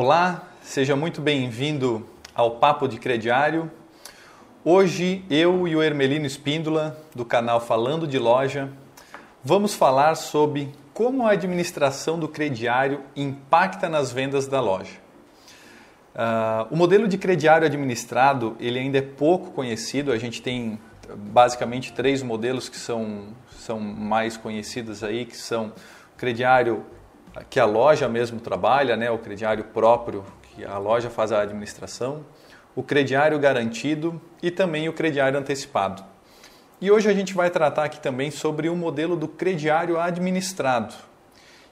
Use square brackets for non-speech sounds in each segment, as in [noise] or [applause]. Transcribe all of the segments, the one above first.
Olá, seja muito bem-vindo ao Papo de Crediário. Hoje eu e o Hermelino Espíndola, do canal Falando de Loja, vamos falar sobre como a administração do crediário impacta nas vendas da loja. Uh, o modelo de crediário administrado ele ainda é pouco conhecido. A gente tem basicamente três modelos que são, são mais conhecidos aí, que são o crediário que a loja mesmo trabalha, né, o crediário próprio, que a loja faz a administração, o crediário garantido e também o crediário antecipado. E hoje a gente vai tratar aqui também sobre o modelo do crediário administrado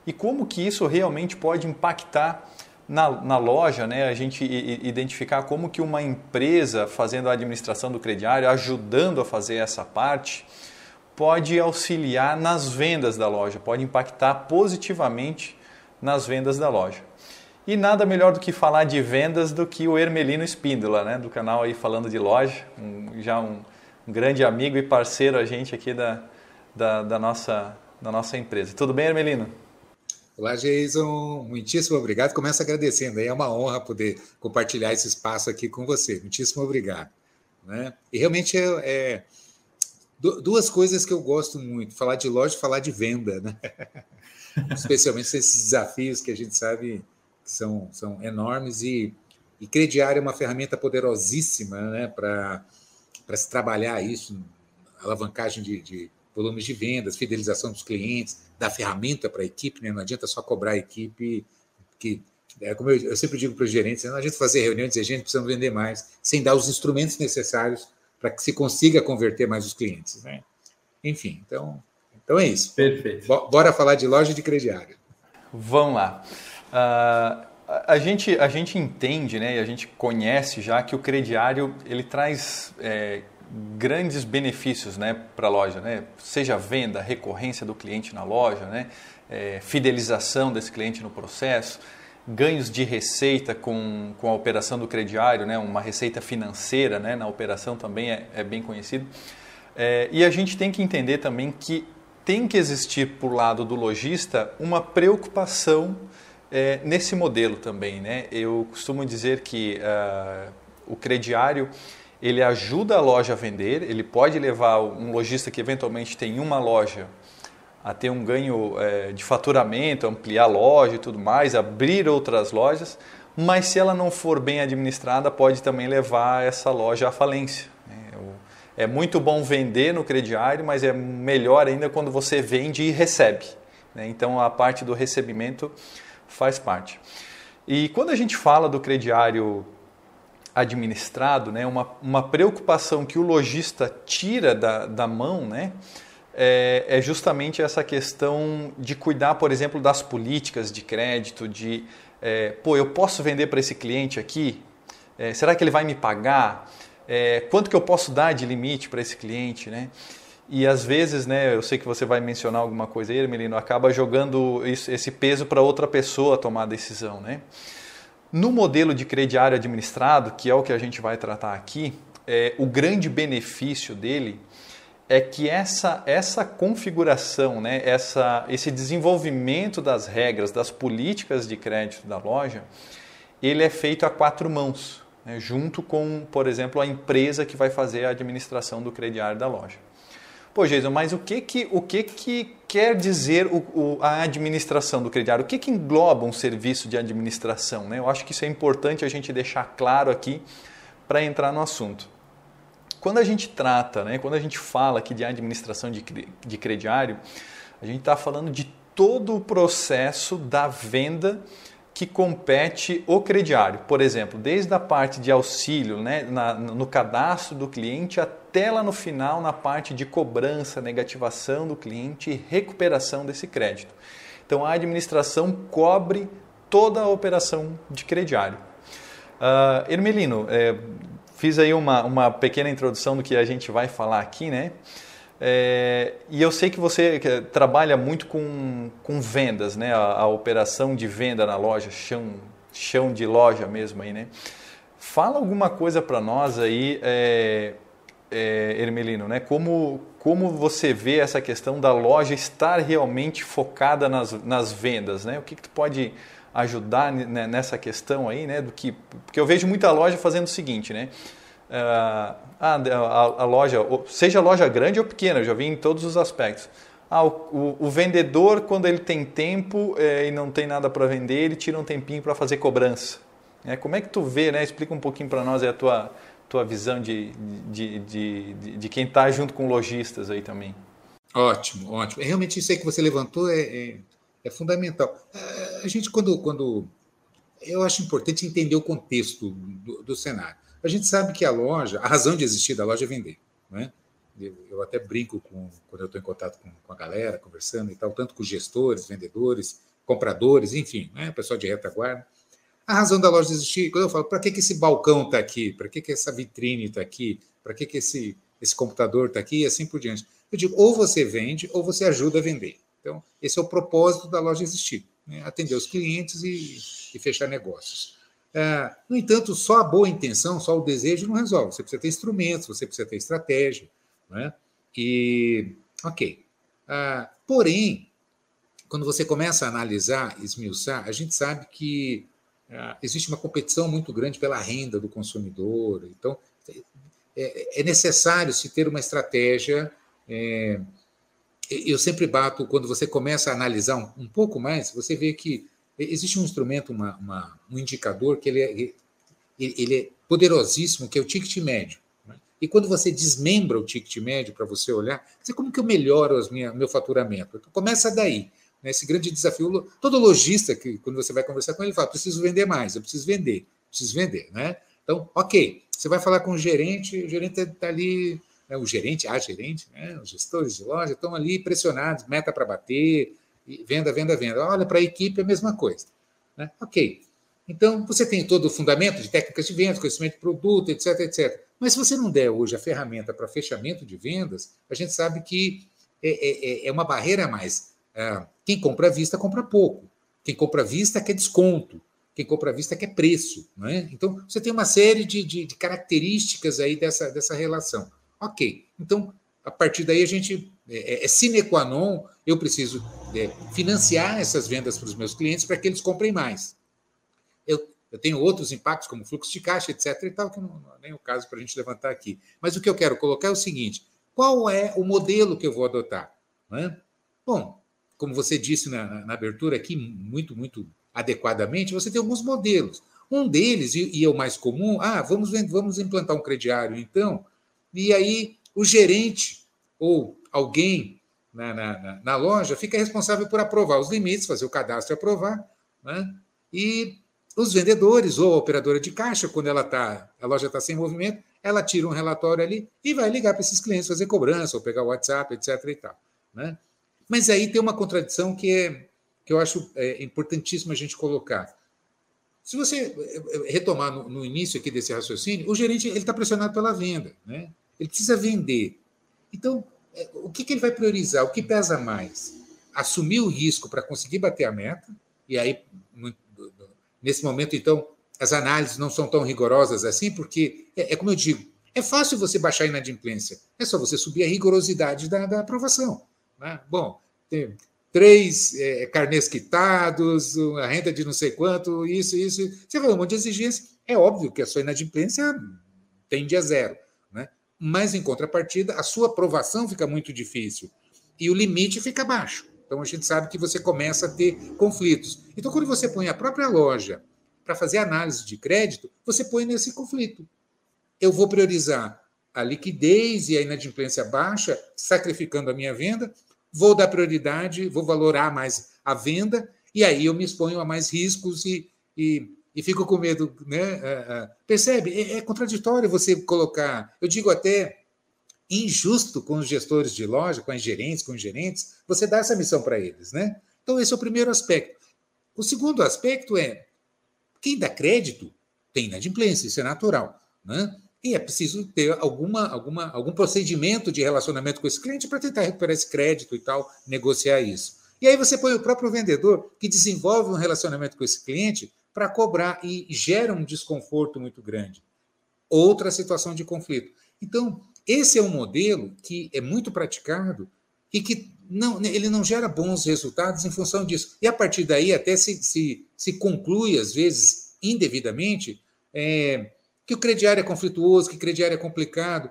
e como que isso realmente pode impactar na, na loja, né, a gente identificar como que uma empresa fazendo a administração do crediário, ajudando a fazer essa parte, pode auxiliar nas vendas da loja, pode impactar positivamente nas vendas da loja. E nada melhor do que falar de vendas do que o Hermelino Espíndola, né, do canal aí Falando de Loja, um, já um, um, grande amigo e parceiro a gente aqui da, da, da, nossa, da nossa empresa. Tudo bem, Hermelino? Olá, Jason. Muitíssimo obrigado. Começo agradecendo. É uma honra poder compartilhar esse espaço aqui com você. Muitíssimo obrigado. Né? E realmente é, é duas coisas que eu gosto muito: falar de loja e falar de venda, né? [laughs] especialmente esses desafios que a gente sabe que são, são enormes e, e crediário é uma ferramenta poderosíssima né, para se trabalhar isso, alavancagem de, de volumes de vendas, fidelização dos clientes, dar ferramenta para a equipe, né? não adianta só cobrar a equipe que é como eu, eu sempre digo para os gerentes, não adianta fazer reunião e dizer, gente, precisamos vender mais, sem dar os instrumentos necessários para que se consiga converter mais os clientes. Né? Enfim, então, então é isso. Perfeito. Bora falar de loja de crediário. Vamos lá. Uh, a, gente, a gente entende né, e a gente conhece já que o crediário ele traz é, grandes benefícios né, para a loja, né? seja venda, recorrência do cliente na loja, né? É, fidelização desse cliente no processo, ganhos de receita com, com a operação do crediário, né? uma receita financeira né? na operação também é, é bem conhecido. É, e a gente tem que entender também que tem que existir por lado do lojista uma preocupação é, nesse modelo também. Né? Eu costumo dizer que uh, o crediário ele ajuda a loja a vender, ele pode levar um lojista que eventualmente tem uma loja a ter um ganho é, de faturamento, ampliar a loja e tudo mais, abrir outras lojas, mas se ela não for bem administrada, pode também levar essa loja à falência. É muito bom vender no crediário, mas é melhor ainda quando você vende e recebe. Né? Então a parte do recebimento faz parte. E quando a gente fala do crediário administrado, né, uma, uma preocupação que o lojista tira da, da mão, né, é, é, justamente essa questão de cuidar, por exemplo, das políticas de crédito, de, é, pô, eu posso vender para esse cliente aqui? É, será que ele vai me pagar? É, quanto que eu posso dar de limite para esse cliente, né? E às vezes, né, eu sei que você vai mencionar alguma coisa aí, Melino, acaba jogando isso, esse peso para outra pessoa tomar a decisão, né? No modelo de crediário administrado, que é o que a gente vai tratar aqui, é, o grande benefício dele é que essa, essa configuração, né, essa, esse desenvolvimento das regras, das políticas de crédito da loja, ele é feito a quatro mãos né, junto com, por exemplo, a empresa que vai fazer a administração do crediário da loja. Pô, Jason, mas o que que, o que, que quer dizer o, o, a administração do crediário? O que, que engloba um serviço de administração? Né? Eu acho que isso é importante a gente deixar claro aqui para entrar no assunto. Quando a gente trata, né, quando a gente fala aqui de administração de, de crediário, a gente está falando de todo o processo da venda que compete o crediário. Por exemplo, desde a parte de auxílio né, na, no cadastro do cliente até lá no final na parte de cobrança, negativação do cliente e recuperação desse crédito. Então a administração cobre toda a operação de crediário. Uh, Hermelino, é, fiz aí uma, uma pequena introdução do que a gente vai falar aqui, né? É, e eu sei que você trabalha muito com, com vendas, né? A, a, operação de venda na loja, chão, chão de loja mesmo aí, né? Fala alguma coisa para nós aí, é, é, Hermelino, né? Como, como você vê essa questão da loja estar realmente focada nas, nas vendas, né? O que, que tu pode ajudar nessa questão aí, né? Do que, porque eu vejo muita loja fazendo o seguinte, né? Uh, a, a, loja, seja loja grande ou pequena, eu já vi em todos os aspectos. Ah, o, o, o vendedor, quando ele tem tempo é, e não tem nada para vender, ele tira um tempinho para fazer cobrança. É, como é que tu vê, né? Explica um pouquinho para nós a tua, tua visão de, de, de, de, de quem está junto com lojistas aí também. Ótimo, ótimo. Realmente isso aí que você levantou é, é, é fundamental. A gente, quando, quando. Eu acho importante entender o contexto do, do cenário. A gente sabe que a loja, a razão de existir da loja é vender. Né? Eu até brinco com, quando eu estou em contato com, com, a galera, conversando e tal, tanto com gestores, vendedores, compradores, enfim, né? pessoal de retaguarda. A razão da loja existir, quando eu falo, para que, que esse balcão está aqui? Para que, que essa vitrine está aqui? Para que, que esse, esse computador está aqui? E assim por diante. Eu digo, ou você vende, ou você ajuda a vender. Então, esse é o propósito da loja existir: né? atender os clientes e, e fechar negócios. É, no entanto, só a boa intenção, só o desejo não resolve. Você precisa ter instrumentos, você precisa ter estratégia. Né? E, ok. Ah, porém, quando você começa a analisar, esmiuçar, a gente sabe que ah, existe uma competição muito grande pela renda do consumidor. Então, é, é necessário se ter uma estratégia. É, eu sempre bato, quando você começa a analisar um, um, pouco mais, você vê que existe um instrumento, uma, uma, um indicador, que ele é, ele é poderosíssimo, que é o ticket médio. Né? E quando você desmembra o ticket médio para você olhar, você como que eu melhoro o meu faturamento? Então, começa daí né, esse grande desafio. Todo lojista, que quando você vai conversar com ele, fala: preciso vender mais, eu preciso vender, preciso vender. Né? Então, ok, você vai falar com o gerente, o gerente está ali, né, o gerente, a gerente, né, os gestores de loja estão ali pressionados, meta para bater, venda, venda, venda. Olha, para a equipe é a mesma coisa. Né? Ok. Então, você tem todo o fundamento de técnicas de vendas, conhecimento de produto, etc, etc. Mas se você não der hoje a ferramenta para fechamento de vendas, a gente sabe que é, é, é, é uma barreira a mais. É, quem compra à vista compra pouco. Quem compra à vista quer desconto. Quem compra à vista quer preço. Né? Então, você tem uma série de, de, de, características aí dessa, dessa relação. Ok. Então, a partir daí, a gente. É, é, é sine qua non, eu preciso é, financiar essas vendas para os meus clientes para que eles comprem mais. Eu, eu tenho outros impactos, como fluxo de caixa, etc. e tal, que não, não é nem o caso para a gente levantar aqui. Mas o que eu quero colocar é o seguinte: qual é o modelo que eu vou adotar? Né? Bom, como você disse na, na, abertura aqui, muito, muito adequadamente, você tem alguns modelos. Um deles, e, e é o mais comum, ah, vamos, vamos implantar um crediário, então, e aí o gerente ou alguém na, na, na, loja fica responsável por aprovar os limites, fazer o cadastro e aprovar, né? e os vendedores ou a operadora de caixa, quando ela tá, a loja está sem movimento, ela tira um relatório ali e vai ligar para esses clientes, fazer cobrança, ou pegar o WhatsApp, etc. E tal, né? Mas aí tem uma contradição que, é, que eu acho é, importantíssimo a gente colocar. Se você é, é, retomar no, no início aqui desse raciocínio, o gerente ele está pressionado pela venda, né? ele precisa vender. Então, o que, que ele vai priorizar? O que pesa mais? Assumir o risco para conseguir bater a meta, e aí, nesse momento, então, as análises não são tão rigorosas assim, porque, é, é como eu digo, é fácil você baixar a inadimplência, é só você subir a rigorosidade da, da aprovação. Né? Bom, tem três é, carnês quitados, a renda de não sei quanto, isso, isso. Você vai um monte de exigência. É óbvio que a sua inadimplência tende a zero. Mas, em contrapartida, a sua aprovação fica muito difícil e o limite fica baixo. Então, a gente sabe que você começa a ter conflitos. Então, quando você põe a própria loja para fazer análise de crédito, você põe nesse conflito. Eu vou priorizar a liquidez e a inadimplência baixa, sacrificando a minha venda, vou dar prioridade, vou valorar mais a venda, e aí eu me exponho a mais riscos e, e, e fico com medo. Né? É, é, percebe? É, é contraditório você colocar, eu digo até injusto com os gestores de loja, com as gerentes, com os gerentes, você dá essa missão para eles. Né? Então, esse é o primeiro aspecto. O segundo aspecto é quem dá crédito tem inadimplência, isso é natural. Né? E é preciso ter alguma, alguma, algum procedimento de relacionamento com esse cliente para tentar recuperar esse crédito e tal, negociar isso. E aí você põe o próprio vendedor que desenvolve um relacionamento com esse cliente para cobrar e gera um desconforto muito grande. Outra situação de conflito. Então, esse é um modelo que é muito praticado e que não, ele não gera bons resultados em função disso. E a partir daí até se, se, se conclui, às vezes, indevidamente, é, que o crediário é conflituoso, que o crediário é complicado.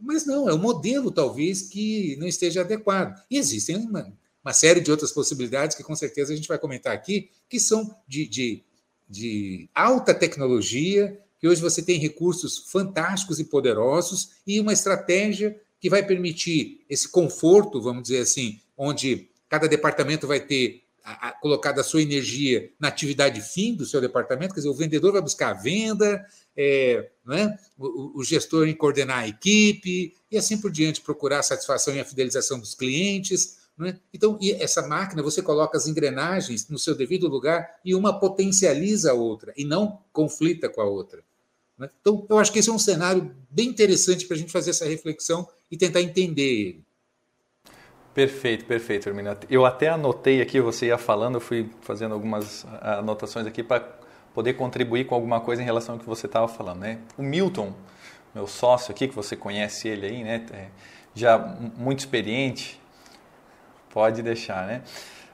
Mas não, é o modelo, talvez, que não esteja adequado. E existem uma, uma série de outras possibilidades que, com certeza, a gente vai comentar aqui, que são de, de, de alta tecnologia, que hoje você tem recursos fantásticos e poderosos e uma estratégia que vai permitir esse conforto, vamos dizer assim, onde cada departamento vai ter colocado a sua energia na atividade fim do seu departamento, quer dizer, o vendedor vai buscar a venda, é, é? O, o, gestor em coordenar a equipe e assim por diante, procurar a satisfação e a fidelização dos clientes. É? Então, essa máquina, você coloca as engrenagens no seu devido lugar e uma potencializa a outra e não conflita com a outra. É? Então, eu acho que esse é um cenário bem interessante para a gente fazer essa reflexão e tentar entender ele. Perfeito, perfeito, Hermínio. Eu até anotei aqui, você ia falando, eu fui fazendo algumas anotações aqui para poder contribuir com alguma coisa em relação ao que você estava falando. Né? O Milton, meu sócio aqui, que você conhece ele aí, né? É já muito experiente, pode deixar, né?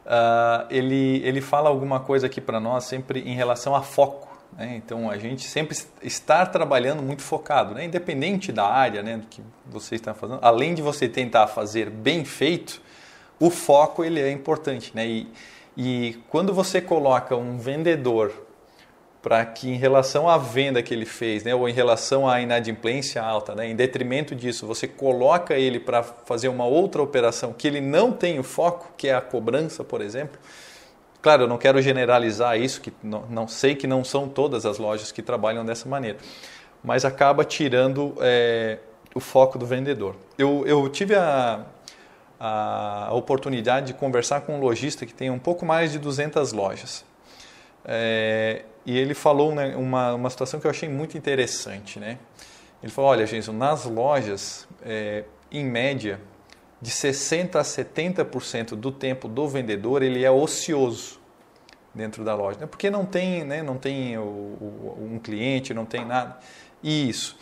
Uh, ele, ele fala alguma coisa aqui para nós sempre em relação a foco. Né? Então, a gente sempre estar trabalhando muito focado, né? independente da área né, que você está fazendo. Além de você tentar fazer bem feito, o foco ele é importante. Né? E, e quando você coloca um vendedor para que em relação à venda que ele fez, né, ou em relação à inadimplência alta, né, em detrimento disso, você coloca ele para fazer uma outra operação que ele não tem o foco, que é a cobrança, por exemplo, Claro, eu não quero generalizar isso, que não, não sei que não são todas as lojas que trabalham dessa maneira, mas acaba tirando é, o foco do vendedor. Eu, eu tive a, a oportunidade de conversar com um lojista que tem um pouco mais de 200 lojas. É, e ele falou né, uma, uma situação que eu achei muito interessante. Né? Ele falou: olha, gente, nas lojas, é, em média, de 60% a 70% do tempo do vendedor ele é ocioso dentro da loja, né? porque não tem, né, não tem o, o, um cliente, não tem nada. Isso.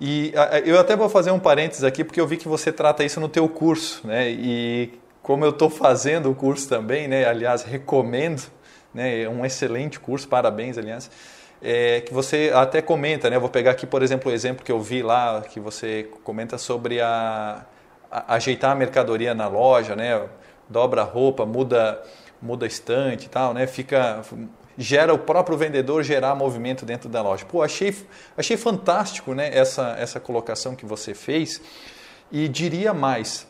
E eu até vou fazer um parênteses aqui, porque eu vi que você trata isso no teu curso, né? E como eu estou fazendo o curso também, né? Aliás, recomendo, né? É um excelente curso, parabéns, aliás. É, que você até comenta, né? Eu vou pegar aqui, por exemplo, o exemplo que eu vi lá, que você comenta sobre a ajeitar a mercadoria na loja, né? Dobra a roupa, muda muda estante e tal, né? Fica gera o próprio vendedor gerar movimento dentro da loja. Pô, achei achei fantástico, né? Essa essa colocação que você fez e diria mais.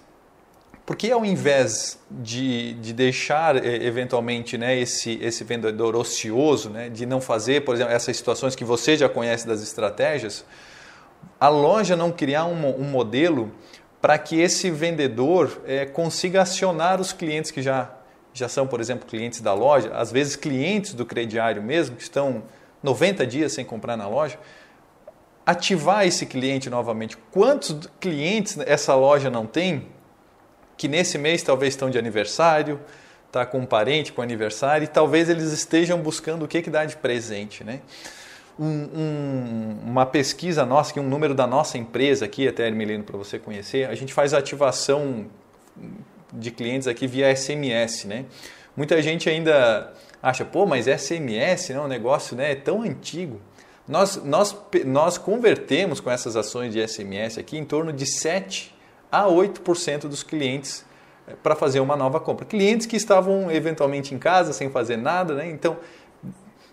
Porque ao invés de, de deixar eventualmente né, esse, esse vendedor ocioso, né, de não fazer, por exemplo, essas situações que você já conhece das estratégias, a loja não criar um, um modelo para que esse vendedor é, consiga acionar os clientes que já, já são, por exemplo, clientes da loja, às vezes clientes do crediário mesmo, que estão 90 dias sem comprar na loja, ativar esse cliente novamente. Quantos clientes essa loja não tem que nesse mês talvez estão de aniversário, está com um parente com aniversário e talvez eles estejam buscando o que, que dá de presente, né? um, um, uma pesquisa nossa, que um número da nossa empresa aqui, até Hermelino, para você conhecer, a gente faz ativação de clientes aqui via SMS, né? Muita gente ainda acha, pô, mas SMS é um negócio né, tão antigo. Nós, nós, nós convertemos com essas ações de SMS aqui em torno de 7 a 8% dos clientes eh, para fazer uma nova compra. Clientes que estavam eventualmente em casa sem fazer nada, né? Então,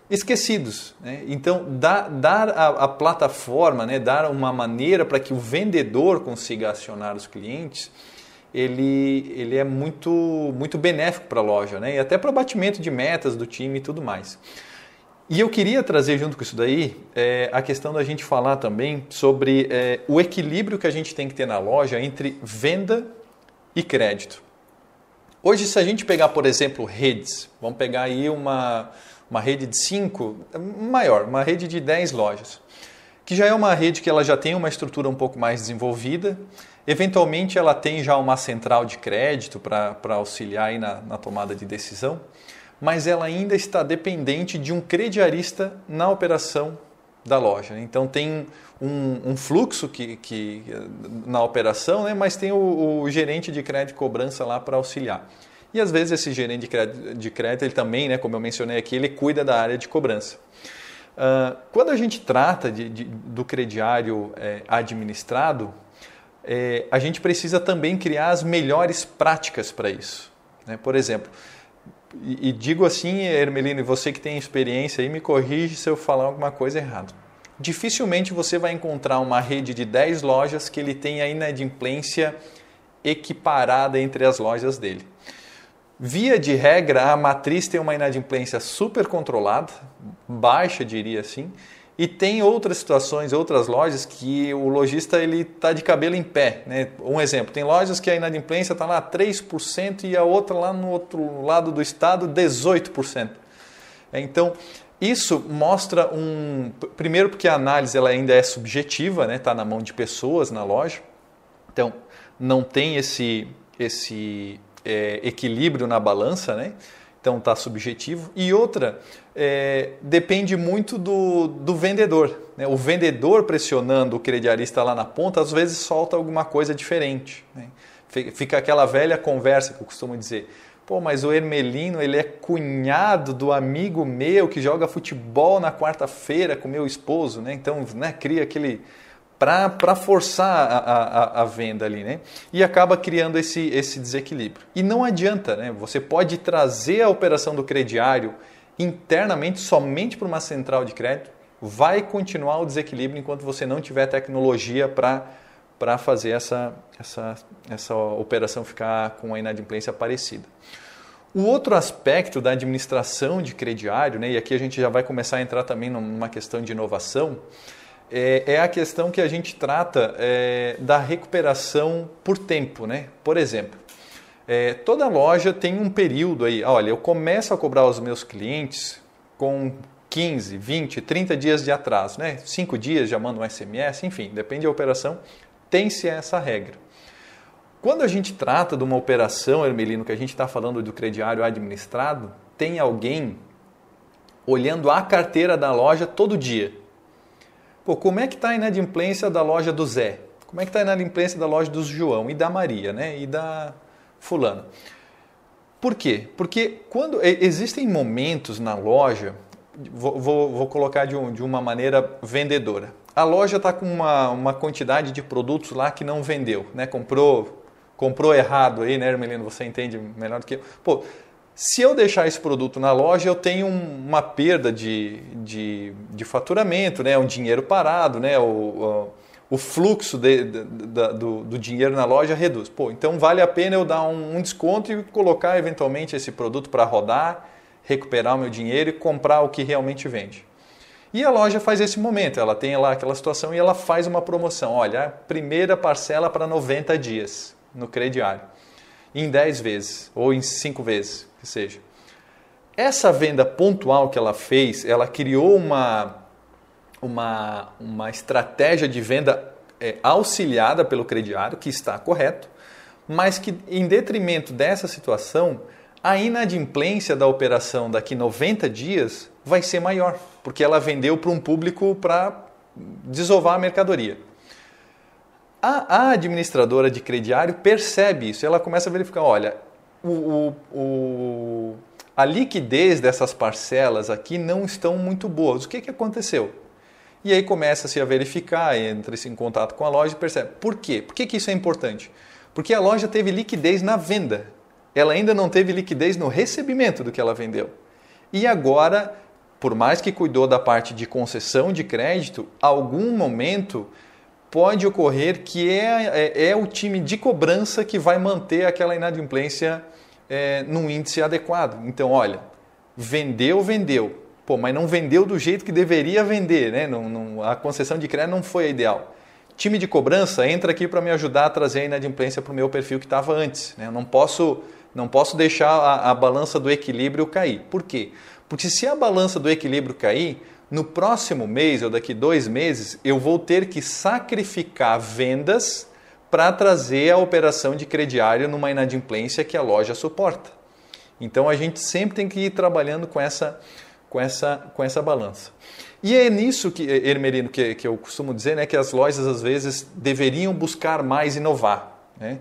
esquecidos. Né? Então, dar, dar a, a, plataforma, né? dar uma maneira para que o vendedor consiga acionar os clientes, ele, ele é muito, muito benéfico para a loja né? e até para o batimento de metas do time e tudo mais. E eu queria trazer junto com isso daí é, a questão da gente falar também sobre é, o equilíbrio que a gente tem que ter na loja entre venda e crédito. Hoje, se a gente pegar, por exemplo, redes, vamos pegar aí uma, uma rede de 5, maior, uma rede de 10 lojas, que já é uma rede que ela já tem uma estrutura um pouco mais desenvolvida, eventualmente ela tem já uma central de crédito para auxiliar aí na, na tomada de decisão, mas ela ainda está dependente de um crediarista na operação da loja. Então tem um, um fluxo que, que, na operação, né? mas tem o, o gerente de crédito e cobrança lá para auxiliar. E às vezes esse gerente de crédito, de crédito, ele também, né, como eu mencionei aqui, ele cuida da área de cobrança. Uh, quando a gente trata de, de, do crediário é, administrado, é, a gente precisa também criar as melhores práticas para isso. Né? Por exemplo, e, e, digo assim, Hermelino, você que tem experiência aí, me corrige se eu falar alguma coisa errada. Dificilmente você vai encontrar uma rede de 10 lojas que ele tenha inadimplência equiparada entre as lojas dele. Via de regra, a matriz tem uma inadimplência super controlada, baixa, diria assim, e tem outras situações, outras lojas que o lojista ele está de cabelo em pé. Né? Um exemplo, tem lojas que a inadimplência está lá 3% e a outra lá no outro lado do estado 18%. Então, isso mostra um... Primeiro porque a análise ela ainda é subjetiva, né? Tá na mão de pessoas na loja. Então, não tem esse, esse é, equilíbrio na balança, né? Então está subjetivo. E outra, é, depende muito do, do vendedor. Né? O vendedor pressionando o crediarista lá na ponta, às vezes solta alguma coisa diferente. Né? Fica aquela velha conversa que eu costumo dizer. Pô, mas o Hermelino, ele é cunhado do amigo meu que joga futebol na quarta-feira com meu esposo, né? Então, né, cria aquele para forçar a, a, a, venda ali, né? E acaba criando esse, esse desequilíbrio. E não adianta, né? Você pode trazer a operação do crediário internamente somente para uma central de crédito, vai continuar o desequilíbrio enquanto você não tiver tecnologia para fazer essa, essa, essa operação ficar com a inadimplência parecida. O outro aspecto da administração de crediário, né, e aqui a gente já vai começar a entrar também numa questão de inovação, é, é a questão que a gente trata é, da recuperação por tempo. Né? Por exemplo, é, toda loja tem um período aí, olha, eu começo a cobrar os meus clientes com 15, 20, 30 dias de atraso, né? 5 dias já mando um SMS, enfim, depende da operação, tem-se essa regra. Quando a gente trata de uma operação, Hermelino, que a gente está falando do crediário administrado, tem alguém olhando a carteira da loja todo dia. Pô, como é que está a inadimplência da loja do Zé? Como é que está a inadimplência da loja do João e da Maria, né? E da fulano? Por quê? Porque quando existem momentos na loja, vou, vou, vou colocar de, um, de, uma maneira vendedora. A loja está com uma, uma quantidade de produtos lá que não vendeu, né? Comprou, comprou errado aí, né, Hermelino? Você entende melhor do que eu. Pô, se eu deixar esse produto na loja, eu tenho uma perda de, de, de faturamento, né? um dinheiro parado, né? o, o, fluxo de, de, de, do, do, dinheiro na loja reduz. Pô, então vale a pena eu dar um, um desconto e colocar eventualmente esse produto para rodar, recuperar o meu dinheiro e comprar o que realmente vende. E a loja faz esse momento, ela tem lá aquela situação e ela faz uma promoção. Olha, primeira parcela para 90 dias no crediário, em 10 vezes ou em 5 vezes que seja. Essa venda pontual que ela fez, ela criou uma, uma, uma estratégia de venda é, auxiliada pelo crediário, que está correto, mas que, em detrimento dessa situação, a inadimplência da operação daqui 90 dias vai ser maior, porque ela vendeu para um público para desovar a mercadoria. A, a, administradora de crediário percebe isso, ela começa a verificar, olha, o, o, a liquidez dessas parcelas aqui não estão muito boas. O que, que aconteceu? E aí começa-se a verificar, entra-se em contato com a loja e percebe. Por quê? Por que, que isso é importante? Porque a loja teve liquidez na venda. Ela ainda não teve liquidez no recebimento do que ela vendeu. E agora, por mais que cuidou da parte de concessão de crédito, algum momento pode ocorrer que é, é, é o time de cobrança que vai manter aquela inadimplência é, num índice adequado. Então, olha, vendeu, vendeu. Pô, mas não vendeu do jeito que deveria vender, né? Não, não, a concessão de crédito não foi a ideal. Time de cobrança entra aqui para me ajudar a trazer a inadimplência para o meu perfil que estava antes. Né? Eu não posso, não posso deixar a, a balança do equilíbrio cair. Por quê? Porque se a balança do equilíbrio cair, no próximo mês ou daqui dois meses, eu vou ter que sacrificar vendas para trazer a operação de crediário numa inadimplência que a loja suporta. Então a gente sempre tem que ir trabalhando com essa, com essa, com essa balança. E é nisso que, Hermerino, que, que eu costumo dizer, né, que as lojas às vezes deveriam buscar mais inovar, né?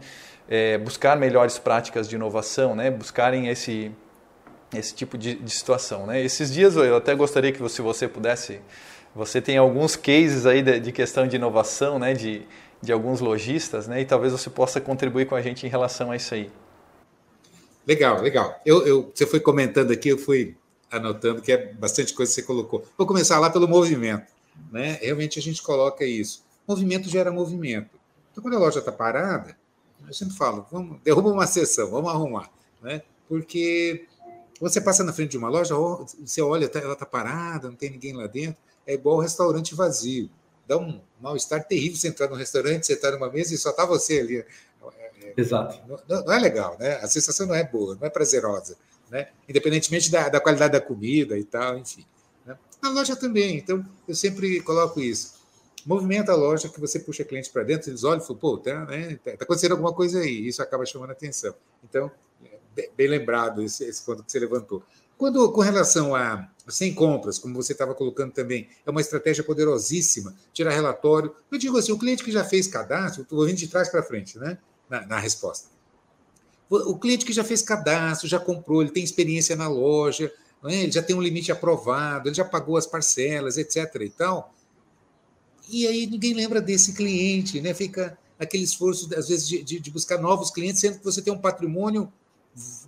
É, buscar melhores práticas de inovação, né? buscarem esse, esse tipo de, de, situação. Né? Esses dias eu até gostaria que você, você pudesse, você tem alguns cases aí de, de questão de inovação, né? de, de alguns lojistas, né? e talvez você possa contribuir com a gente em relação a isso aí. Legal, legal. Eu, eu, você foi comentando aqui, eu fui anotando que é bastante coisa que você colocou. Vou começar lá pelo movimento. Né? Realmente a gente coloca isso. Movimento gera movimento. Então, quando a loja está parada, eu sempre falo, vamos, derruba uma sessão, vamos arrumar. Né? Porque você passa na frente de uma loja, você olha, tá, ela está parada, não tem ninguém lá dentro, é igual restaurante vazio. Dá um mal-estar terrível você entrar no restaurante, você está numa mesa e só está você ali. Exato. Não, não, é legal, né? A sensação não é boa, não é prazerosa, né? Independentemente da, da qualidade da comida e tal, enfim. Né? Na loja também, então eu sempre coloco isso. Movimenta a loja que você puxa clientes para dentro, eles olham e falam, pô, tá, né? tá acontecendo alguma coisa aí, isso acaba chamando a atenção. Então, bem lembrado esse, esse ponto que você levantou. Quando, com relação a sem compras, como você estava colocando também, é uma estratégia poderosíssima, tirar relatório. Eu digo assim, o cliente que já fez cadastro, estou vindo de trás para frente, né? na, na resposta. O cliente que já fez cadastro, já comprou, ele tem experiência na loja, é? ele já tem um limite aprovado, ele já pagou as parcelas, etc. e tal. E aí ninguém lembra desse cliente, né? Fica aquele esforço, às vezes, de, de, de buscar novos clientes, sendo que você tem um patrimônio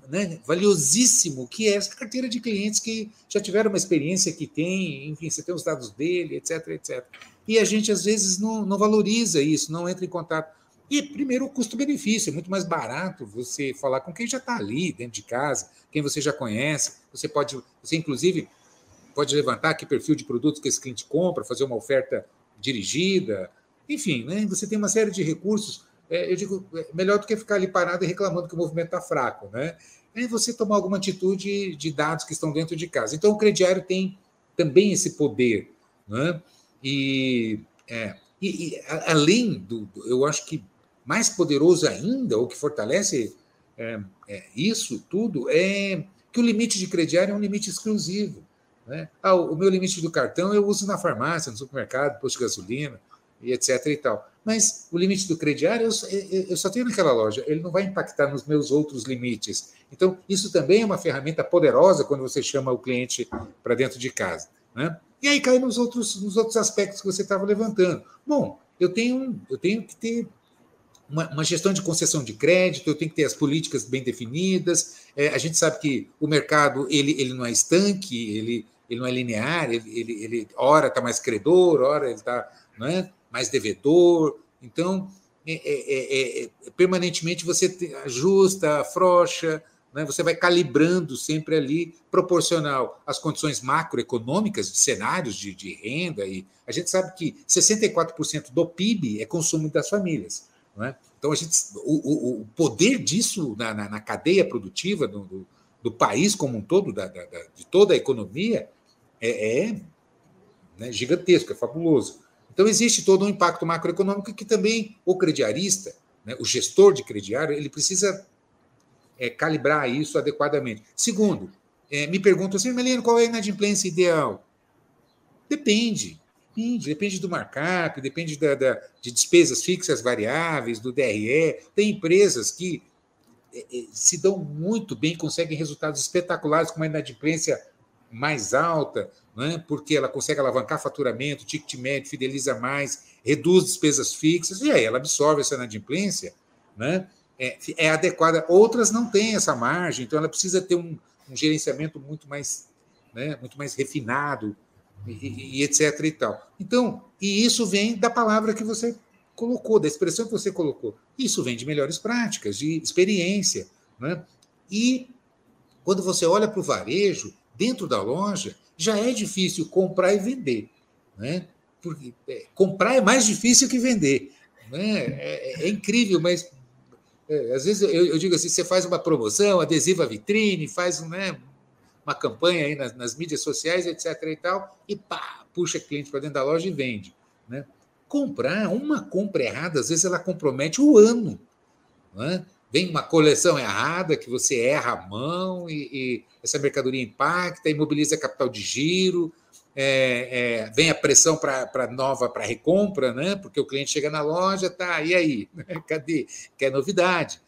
né, valiosíssimo, que é essa carteira de clientes que já tiveram uma experiência que tem, enfim, você tem os dados dele, etc, etc. E a gente, às vezes, não, não valoriza isso, não entra em contato. E, primeiro, o custo-benefício. É muito mais barato você falar com quem já está ali, dentro de casa, quem você já conhece. Você pode, você, inclusive, pode levantar que perfil de produtos que esse cliente compra, fazer uma oferta dirigida. Enfim, né? você tem uma série de recursos. É, eu digo, é melhor do que ficar ali parado e reclamando que o movimento está fraco. Né? É você tomar alguma atitude de dados que estão dentro de casa. Então, o crediário tem também esse poder. Né? E, é, e, e além do. Eu acho que mais poderoso ainda, ou que fortalece é, é, isso tudo, é que o limite de crediário é um limite exclusivo. Né? Ah, o meu limite do cartão eu uso na farmácia, no supermercado, posto de gasolina, e etc. e tal. Mas o limite do crediário eu, só tenho naquela loja, ele não vai impactar nos meus outros limites. Então, isso também é uma ferramenta poderosa quando você chama o cliente para dentro de casa. Né? E aí cai nos outros, nos outros aspectos que você estava levantando. Bom, eu tenho, eu tenho que ter uma, uma, gestão de concessão de crédito, eu tenho que ter as políticas bem definidas. É, a gente sabe que o mercado ele, ele não é estanque, ele, ele não é linear, ele, ele, ele ora está mais credor, ora ele está é, mais devedor. Então, é, é, é, é permanentemente você ajusta, afrouxa, né? você vai calibrando sempre ali, proporcional às condições macroeconômicas, de cenários de, de renda. E a gente sabe que 64% do PIB é consumo das famílias. É? Então, a gente, o, o, poder disso na, na, na cadeia produtiva do, do, do, país como um todo, da, da, de toda a economia, é, é né, gigantesco, é fabuloso. Então, existe todo um impacto macroeconômico que também o crediarista, né, o gestor de crediário, ele precisa é, calibrar isso adequadamente. Segundo, é, me perguntam assim, Melino, qual é a inadimplência ideal? Depende. Depende, depende do markup, depende da, da, de despesas fixas variáveis, do DRE. Tem empresas que é, é, se dão muito bem, conseguem resultados espetaculares com uma inadimplência mais alta, né? porque ela consegue alavancar faturamento, ticket médio, fideliza mais, reduz despesas fixas, e aí ela absorve essa inadimplência, né? é, é adequada. Outras não têm essa margem, então ela precisa ter um, um gerenciamento muito mais, né? muito mais refinado, e, e, etc. e tal. Então, e isso vem da palavra que você colocou, da expressão que você colocou. Isso vem de melhores práticas, de experiência. Né? E quando você olha para o varejo, dentro da loja, já é difícil comprar e vender. Né? Porque é, comprar é mais difícil que vender. Né? É, é incrível, mas é, às vezes eu, eu, digo assim: você faz uma promoção, adesiva vitrine, faz né, uma campanha aí nas, nas, mídias sociais, etc. e tal, e pá, puxa cliente para dentro da loja e vende. Né? Comprar, uma compra errada, às vezes ela compromete o ano. Né? Vem uma coleção errada, que você erra a mão e, e essa mercadoria impacta, imobiliza capital de giro, é, é, vem a pressão para nova, para recompra, né? porque o cliente chega na loja, tá, e aí? [laughs] Cadê? Quer novidade?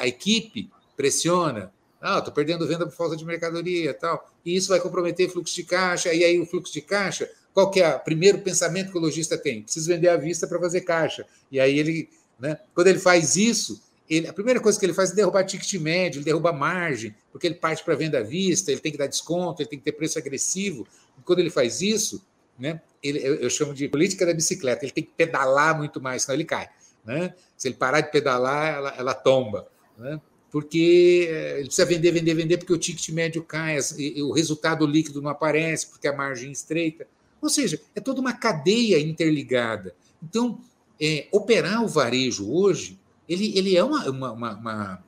A equipe pressiona, ah, estou perdendo venda por falta de mercadoria tal. E isso vai comprometer fluxo de caixa, e aí o fluxo de caixa, qual que é o primeiro pensamento que o lojista tem? Preciso vender à vista para fazer caixa. E aí ele, né, quando ele faz isso, ele, a primeira coisa que ele faz é derrubar ticket médio, ele derruba margem, porque ele parte para venda à vista, ele tem que dar desconto, ele tem que ter preço agressivo. E quando ele faz isso, né, ele, eu, eu, chamo de política da bicicleta, ele tem que pedalar muito mais, senão ele cai. Né? Se ele parar de pedalar, ela, ela tomba. Né? Porque eh, ele precisa vender, vender, vender, porque o ticket médio cai, e, o resultado líquido não aparece, porque a margem é estreita. Ou seja, é toda uma cadeia interligada. Então, é, operar o varejo hoje, ele, ele é uma, uma, uma, uma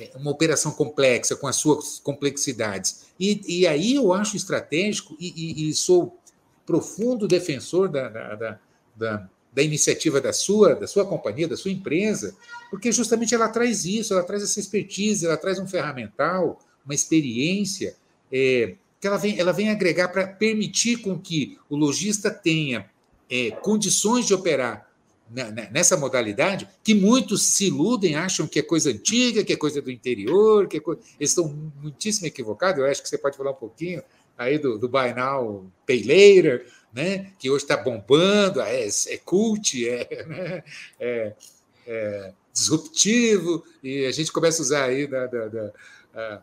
é, uma operação complexa, com as suas complexidades. E, e aí eu acho estratégico e, e, e sou profundo defensor da, da, da, da, iniciativa da sua, da sua companhia, da sua empresa, porque justamente ela traz isso, ela traz essa expertise, ela traz um ferramental, uma experiência é, que ela vem, ela vem agregar para permitir com que o lojista tenha é, condições de operar nessa modalidade, que muitos se iludem, acham que é coisa antiga, que é coisa do interior, que é coisa... eles estão muitíssimo equivocados. Eu acho que você pode falar um pouquinho aí do, do Buy Now Pay Later, né? que hoje está bombando, é, é cult, é, [laughs] né? é, é, disruptivo, e a gente começa a usar aí da, da, da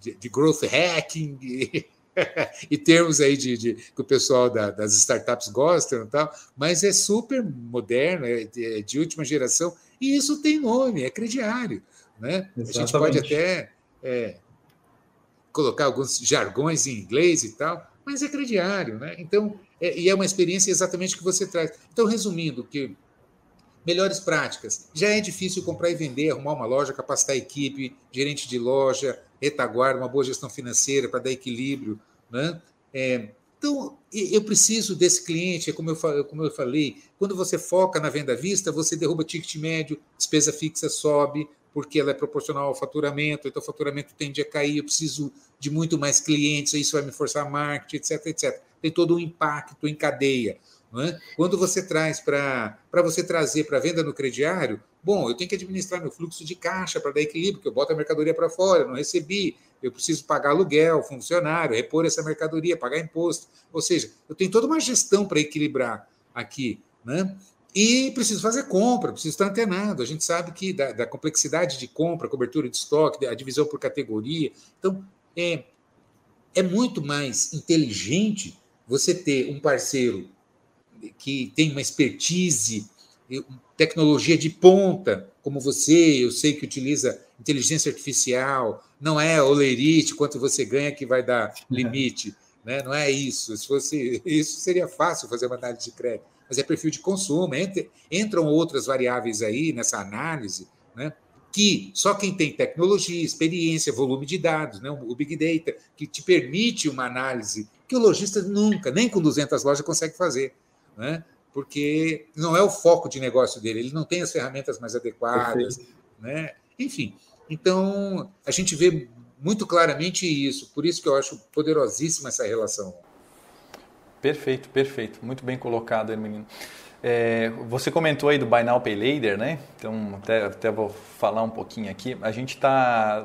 de, de, growth hacking e, [laughs] e termos aí de, de, que o pessoal da, das startups gostam e tal, mas é super moderno, é de, é de, última geração, e isso tem nome, é crediário. Né? A gente pode até é, colocar alguns jargões em inglês e tal, mas é crediário. Né? Então, é, e é uma experiência exatamente que você traz. Então, resumindo, que melhores práticas. Já é difícil comprar e vender, arrumar uma loja, capacitar a equipe, gerente de loja, retaguarda, uma boa gestão financeira para dar equilíbrio. Né? É, então, eu preciso desse cliente, é como eu, como eu falei, quando você foca na venda à vista, você derruba ticket médio, despesa fixa sobe, porque ela é proporcional ao faturamento, então o faturamento tende a cair, eu preciso de muito mais clientes, isso vai me forçar a marketing, etc, etc. Tem todo um impacto em cadeia. É? Quando você traz para você trazer para venda no crediário, bom, eu tenho que administrar meu fluxo de caixa para dar equilíbrio, porque eu boto a mercadoria para fora, não recebi, eu preciso pagar aluguel, funcionário, repor essa mercadoria, pagar imposto. Ou seja, eu tenho toda uma gestão para equilibrar aqui. Né? E preciso fazer compra, preciso estar antenado. A gente sabe que da, da complexidade de compra, cobertura de estoque, a divisão por categoria. Então, é, é muito mais inteligente você ter um parceiro que tem uma expertise, tecnologia de ponta, como você, eu sei que utiliza inteligência artificial, não é olerite, quanto você ganha que vai dar limite, né? não é isso. Se fosse [laughs] isso, seria fácil fazer uma análise de crédito, mas é perfil de consumo. entram outras variáveis aí nessa análise, né? que só quem tem tecnologia, experiência, volume de dados, né? o Big Data, que te permite uma análise que o lojista nunca, nem com 200 lojas, consegue fazer né? porque não é o foco de negócio dele, ele não tem as ferramentas mais adequadas. Né? Enfim, então a gente vê muito claramente isso, por isso que eu acho poderosíssima essa relação. Perfeito, perfeito. Muito bem colocado, Hermenino. É, você comentou aí do Buy Now Pay Later, né? Então, até, até vou falar um pouquinho aqui. A gente está.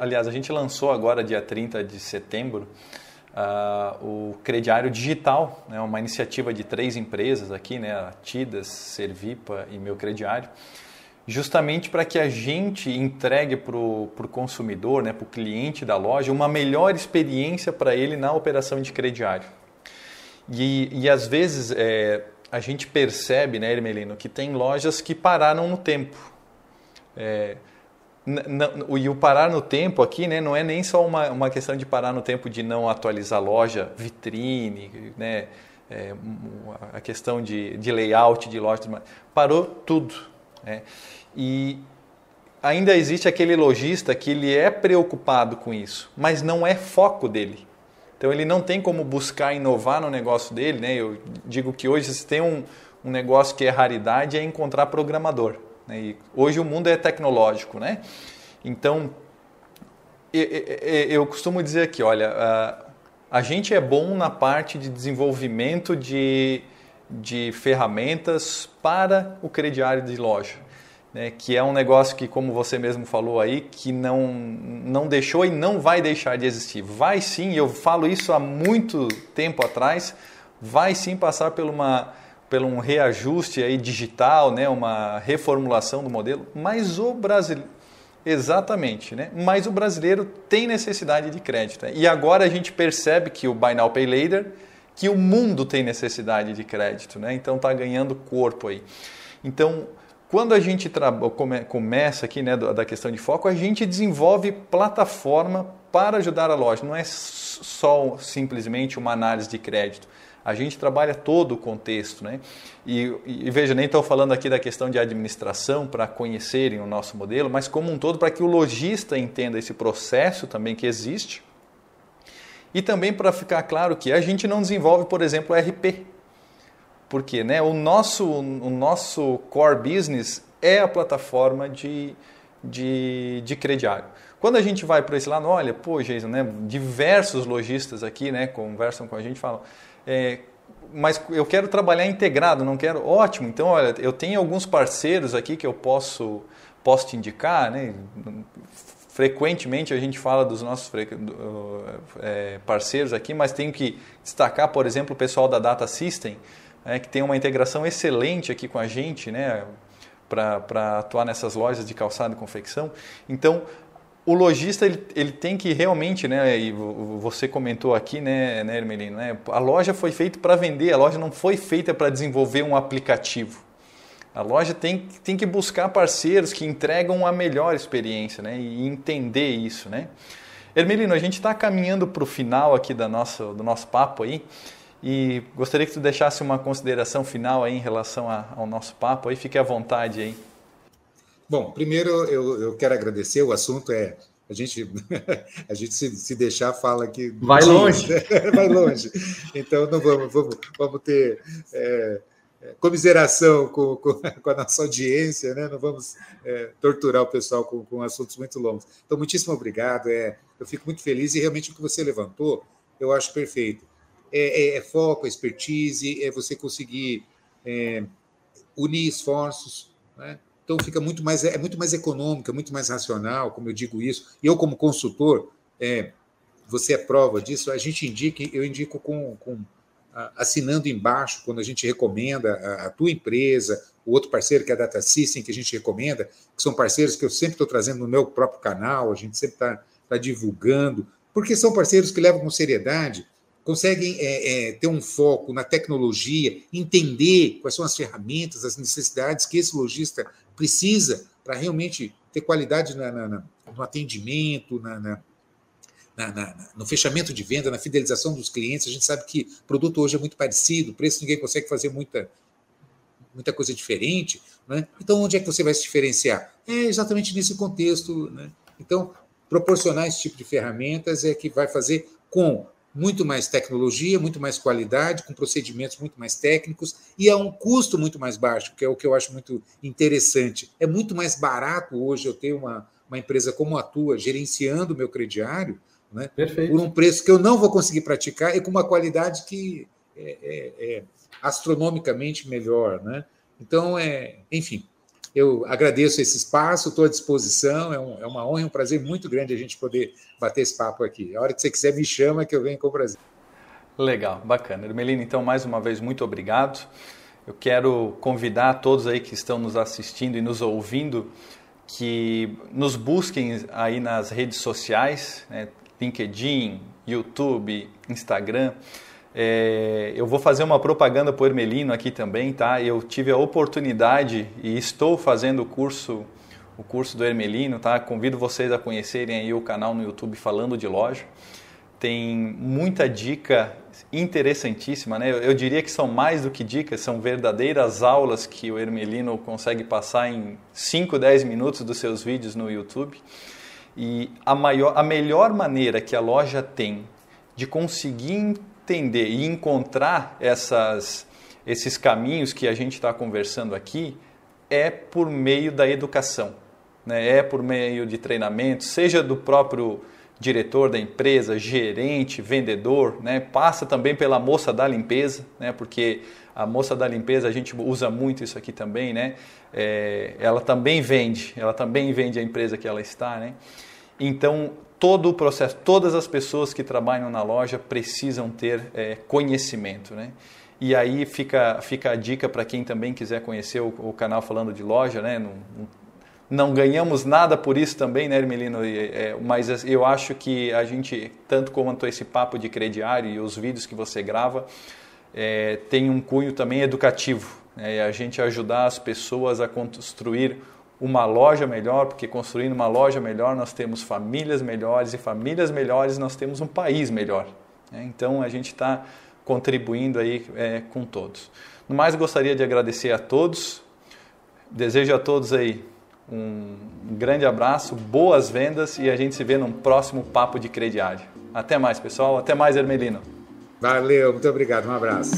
Aliás, a gente lançou agora, dia 30 de setembro, uh, o crediário digital, né, uma iniciativa de três empresas aqui, né, a Tidas, Servipa e Meu Crediário, justamente para que a gente entregue para o consumidor, né, para o cliente da loja, uma melhor experiência para ele na operação de crediário. E, e às vezes é, a gente percebe, né, Hermelino, que tem lojas que pararam no tempo. É, e o parar no tempo aqui né, não é nem só uma, uma questão de parar no tempo de não atualizar a loja, vitrine, né, é, a questão de, de layout de loja, parou tudo. Né? E ainda existe aquele lojista que ele é preocupado com isso, mas não é foco dele. Então ele não tem como buscar inovar no negócio dele. Né? Eu digo que hoje se tem um, um negócio que é raridade é encontrar programador. Né? E hoje o mundo é tecnológico, né? Então, eu costumo dizer aqui, olha, a gente é bom na parte de desenvolvimento de, de ferramentas para o crediário de loja. Né, que é um negócio que, como você mesmo falou aí, que não, não deixou e não vai deixar de existir. Vai sim, eu falo isso há muito tempo atrás, vai sim passar por, uma, por um reajuste aí digital, né, uma reformulação do modelo, mas o brasileiro Exatamente, né? Mas o brasileiro tem necessidade de crédito. Né? E agora a gente percebe que o Buy Now Pay Later, que o mundo tem necessidade de crédito, né? Então está ganhando corpo aí. Então, quando a gente come começa aqui, né, da questão de foco, a gente desenvolve plataforma para ajudar a loja. Não é só simplesmente uma análise de crédito a gente trabalha todo o contexto. Né? E, e veja, nem estou falando aqui da questão de administração para conhecerem o nosso modelo, mas como um todo para que o lojista entenda esse processo também que existe. E também para ficar claro que a gente não desenvolve, por exemplo, RP. Porque né, o, nosso, o nosso core business é a plataforma de, de, de crediário. Quando a gente vai para esse lado, olha, pô, Jason, né, diversos lojistas aqui né, conversam com a gente e falam, é, mas eu quero trabalhar integrado, não quero. Ótimo, então olha, eu tenho alguns parceiros aqui que eu posso, posso te indicar, né? Frequentemente a gente fala dos nossos é, parceiros aqui, mas tenho que destacar, por exemplo, o pessoal da Data System, é, que tem uma integração excelente aqui com a gente, né? Para atuar nessas lojas de calçado e confecção. Então, o lojista ele, ele tem que realmente, né, e você comentou aqui, né, né Ermelino, né, a loja foi feita para vender, a loja não foi feita para desenvolver um aplicativo. A loja tem, tem que buscar parceiros que entregam a melhor experiência né, e entender isso. Né? Ermelino, a gente está caminhando para o final aqui da nossa, do nosso papo aí e gostaria que tu deixasse uma consideração final aí em relação a, ao nosso papo aí, fique à vontade aí. Bom, primeiro eu, eu quero agradecer, o assunto é. A gente, [laughs] a gente se, se deixar fala que. Vai longe. [laughs] Vai longe. Então não vamos, vamos, vamos ter. É, comiseração com, com, [laughs] com, a nossa audiência, né? não vamos é, torturar o pessoal com, com, assuntos muito longos. Então, muitíssimo obrigado. É, eu fico muito feliz e realmente o que você levantou, eu acho perfeito. É, é, é foco, é expertise, é você conseguir é, unir esforços, né? Então fica muito mais é muito mais econômico, é muito mais racional, como eu digo isso. E eu como consultor, é, você é prova disso. A gente indica, eu indico com, com assinando embaixo quando a gente recomenda a, a, tua empresa, o outro parceiro que é a Data System que a gente recomenda, que são parceiros que eu sempre estou trazendo no meu próprio canal, a gente sempre está tá divulgando, porque são parceiros que levam com seriedade conseguem é, é, ter um foco na tecnologia, entender quais são as ferramentas, as necessidades que esse lojista precisa para realmente ter qualidade na, na, na, no atendimento, no fechamento de venda, na fidelização dos clientes. A gente sabe que o produto hoje é muito parecido, preço ninguém consegue fazer muita, muita coisa diferente. Né? Então, onde é que você vai se diferenciar? É exatamente nesse contexto. Né? Então, proporcionar esse tipo de ferramentas é que vai fazer com muito mais tecnologia, muito mais qualidade, com procedimentos muito mais técnicos e a um custo muito mais baixo, que é o que eu acho muito interessante. É muito mais barato hoje eu ter uma, uma empresa como a tua gerenciando o meu crediário, né, por um preço que eu não vou conseguir praticar e com uma qualidade que é, é, é astronomicamente melhor. Né? Então, é, enfim, eu agradeço esse espaço, estou à disposição, é, um, é, uma honra e um prazer muito grande a gente poder bater esse papo aqui. A hora que você quiser, me chama que eu venho com prazer. Legal, bacana. Ermelina, então, mais uma vez, muito obrigado. Eu quero convidar todos aí que estão nos assistindo e nos ouvindo que nos busquem aí nas redes sociais, né? LinkedIn, YouTube, Instagram. É, eu vou fazer uma propaganda para o Ermelino aqui também, tá? Eu tive a oportunidade e estou fazendo o curso, o curso do Ermelino, tá? Convido vocês a conhecerem aí o canal no YouTube falando de loja. Tem muita dica interessantíssima, né? Eu, eu diria que são mais do que dicas, são verdadeiras aulas que o Ermelino consegue passar em 5, 10 minutos dos seus vídeos no YouTube. E a, maior, a melhor maneira que a loja tem de conseguir entender e encontrar essas, esses caminhos que a gente está conversando aqui é por meio da educação, né? é por meio de treinamento, seja do próprio diretor da empresa, gerente, vendedor, né? passa também pela moça da limpeza, né? porque a moça da limpeza a gente usa muito isso aqui também, né? É, ela também vende, ela também vende a empresa que ela está, né? Então todo o processo, todas as pessoas que trabalham na loja precisam ter é, conhecimento, né? E aí fica, fica a dica para quem também quiser conhecer o, o, canal Falando de Loja, né? Não, não, ganhamos nada por isso também, né, Hermelino? É, mas eu acho que a gente, tanto quanto esse papo de crediário e os vídeos que você grava, é, tem um cunho também educativo. Né? a gente ajudar as pessoas a construir uma loja melhor, porque construindo uma loja melhor nós temos famílias melhores e famílias melhores nós temos um país melhor. Né? Então a gente está contribuindo aí é, com todos. No mais gostaria de agradecer a todos, desejo a todos aí um grande abraço, boas vendas e a gente se vê num próximo papo de crediário. Até mais pessoal, até mais Hermelino. Valeu, muito obrigado, um abraço.